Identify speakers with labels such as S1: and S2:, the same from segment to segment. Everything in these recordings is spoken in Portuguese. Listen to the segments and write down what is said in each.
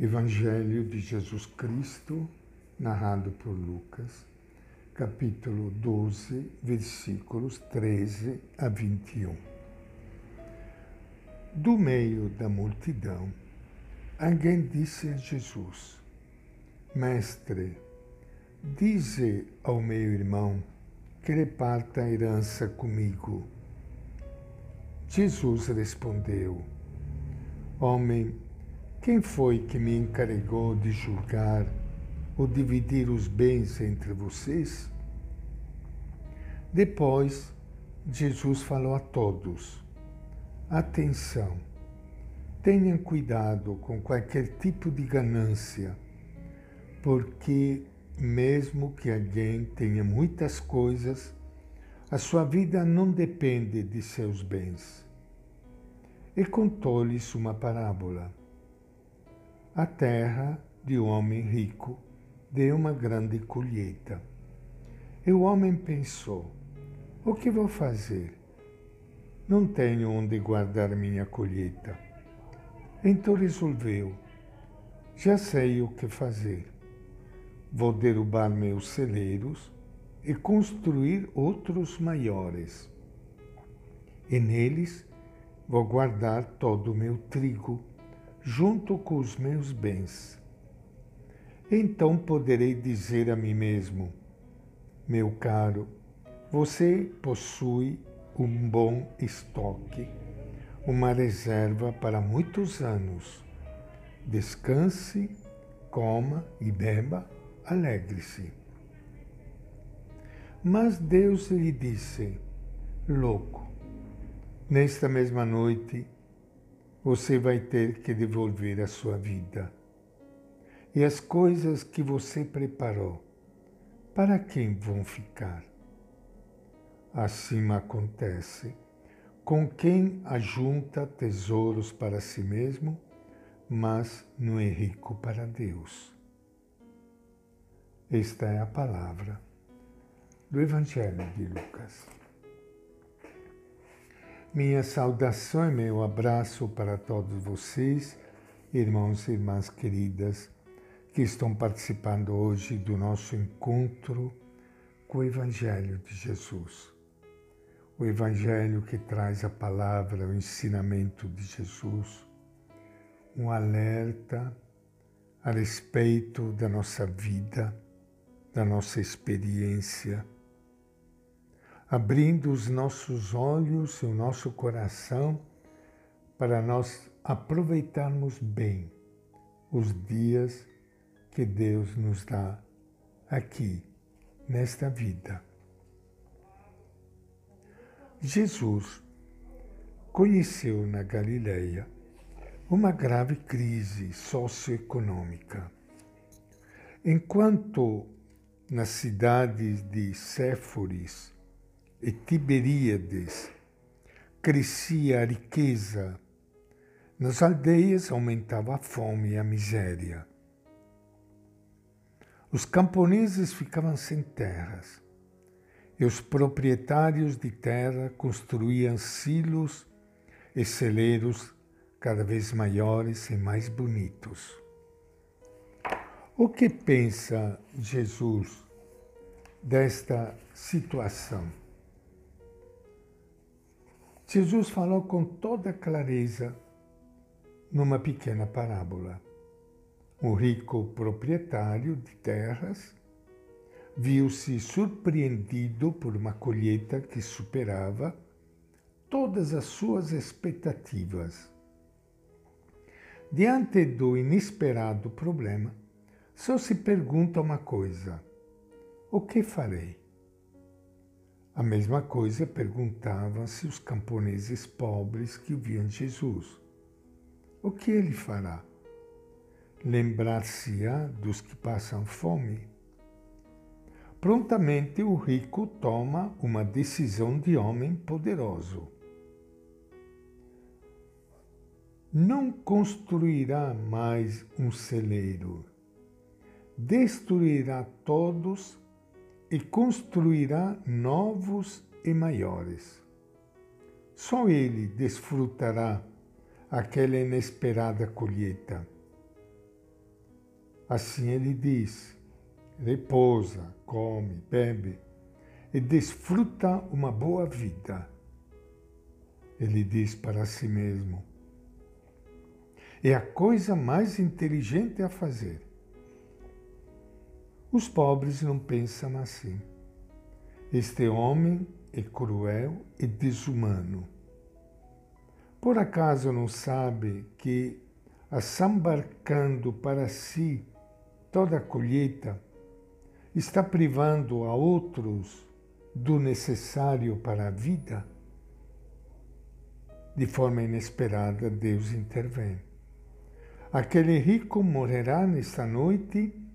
S1: Evangelho de Jesus Cristo, narrado por Lucas, capítulo 12, versículos 13 a 21. Do meio da multidão, alguém disse a Jesus: Mestre, dize ao meu irmão que reparta a herança comigo. Jesus respondeu: Homem, quem foi que me encarregou de julgar ou dividir os bens entre vocês? Depois, Jesus falou a todos: Atenção, tenham cuidado com qualquer tipo de ganância, porque, mesmo que alguém tenha muitas coisas, a sua vida não depende de seus bens. E contou-lhes uma parábola a terra de um homem rico deu uma grande colheita. E o homem pensou: O que vou fazer? Não tenho onde guardar minha colheita. Então resolveu: Já sei o que fazer. Vou derrubar meus celeiros e construir outros maiores. E neles vou guardar todo o meu trigo junto com os meus bens. Então poderei dizer a mim mesmo: Meu caro, você possui um bom estoque, uma reserva para muitos anos. Descanse, coma e beba, alegre-se. Mas Deus lhe disse: Louco, nesta mesma noite você vai ter que devolver a sua vida. E as coisas que você preparou, para quem vão ficar? Assim acontece com quem ajunta tesouros para si mesmo, mas não é rico para Deus. Esta é a palavra do Evangelho de Lucas. Minha saudação e meu abraço para todos vocês, irmãos e irmãs queridas, que estão participando hoje do nosso encontro com o Evangelho de Jesus. O Evangelho que traz a palavra, o ensinamento de Jesus, um alerta a respeito da nossa vida, da nossa experiência abrindo os nossos olhos e o nosso coração para nós aproveitarmos bem os dias que Deus nos dá aqui, nesta vida. Jesus conheceu na Galileia uma grave crise socioeconômica. Enquanto nas cidades de Séforis e Tiberíades crescia a riqueza, nas aldeias aumentava a fome e a miséria. Os camponeses ficavam sem terras e os proprietários de terra construíam silos e celeiros cada vez maiores e mais bonitos. O que pensa Jesus desta situação? Jesus falou com toda clareza numa pequena parábola. Um rico proprietário de terras viu-se surpreendido por uma colheita que superava todas as suas expectativas. Diante do inesperado problema, só se pergunta uma coisa: o que farei? A mesma coisa perguntavam-se os camponeses pobres que viam Jesus. O que ele fará? Lembrar-se-á dos que passam fome? Prontamente o rico toma uma decisão de homem poderoso. Não construirá mais um celeiro, destruirá todos e construirá novos e maiores. Só ele desfrutará aquela inesperada colheita. Assim ele diz: repousa, come, bebe e desfruta uma boa vida. Ele diz para si mesmo: é a coisa mais inteligente a fazer. Os pobres não pensam assim. Este homem é cruel e desumano. Por acaso não sabe que, assambarcando para si toda a colheita, está privando a outros do necessário para a vida? De forma inesperada, Deus intervém. Aquele rico morrerá nesta noite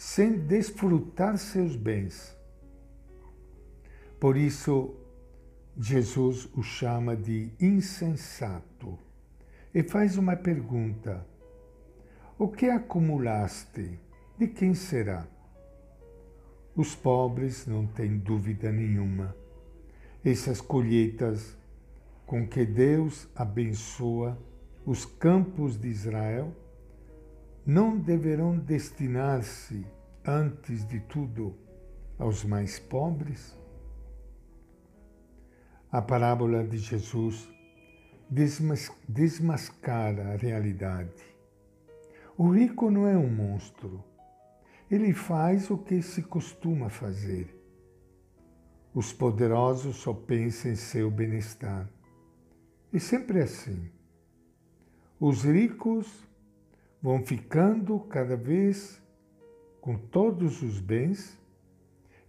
S1: sem desfrutar seus bens. Por isso, Jesus o chama de insensato e faz uma pergunta: O que acumulaste? De quem será? Os pobres não têm dúvida nenhuma. Essas colheitas com que Deus abençoa os campos de Israel não deverão destinar-se, antes de tudo, aos mais pobres? A parábola de Jesus desmascara a realidade. O rico não é um monstro. Ele faz o que se costuma fazer. Os poderosos só pensam em seu bem-estar. E sempre assim. Os ricos vão ficando cada vez com todos os bens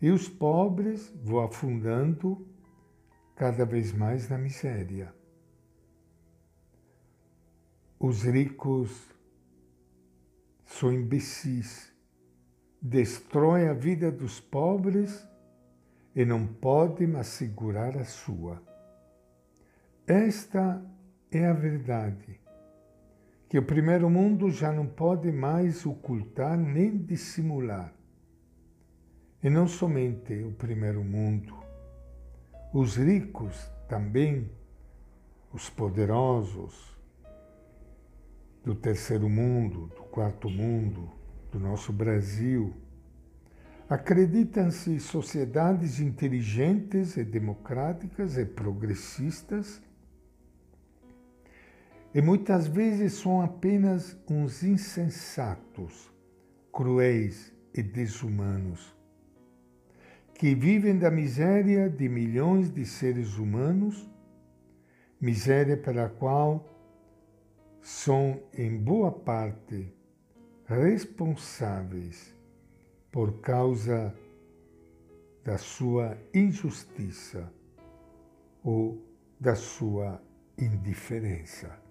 S1: e os pobres vão afundando cada vez mais na miséria. Os ricos são imbecis, destroem a vida dos pobres e não podem assegurar a sua. Esta é a verdade que o primeiro mundo já não pode mais ocultar nem dissimular. E não somente o primeiro mundo, os ricos também, os poderosos do terceiro mundo, do quarto mundo, do nosso Brasil, acreditam-se sociedades inteligentes e democráticas e progressistas e muitas vezes são apenas uns insensatos, cruéis e desumanos, que vivem da miséria de milhões de seres humanos, miséria pela qual são, em boa parte, responsáveis por causa da sua injustiça ou da sua indiferença.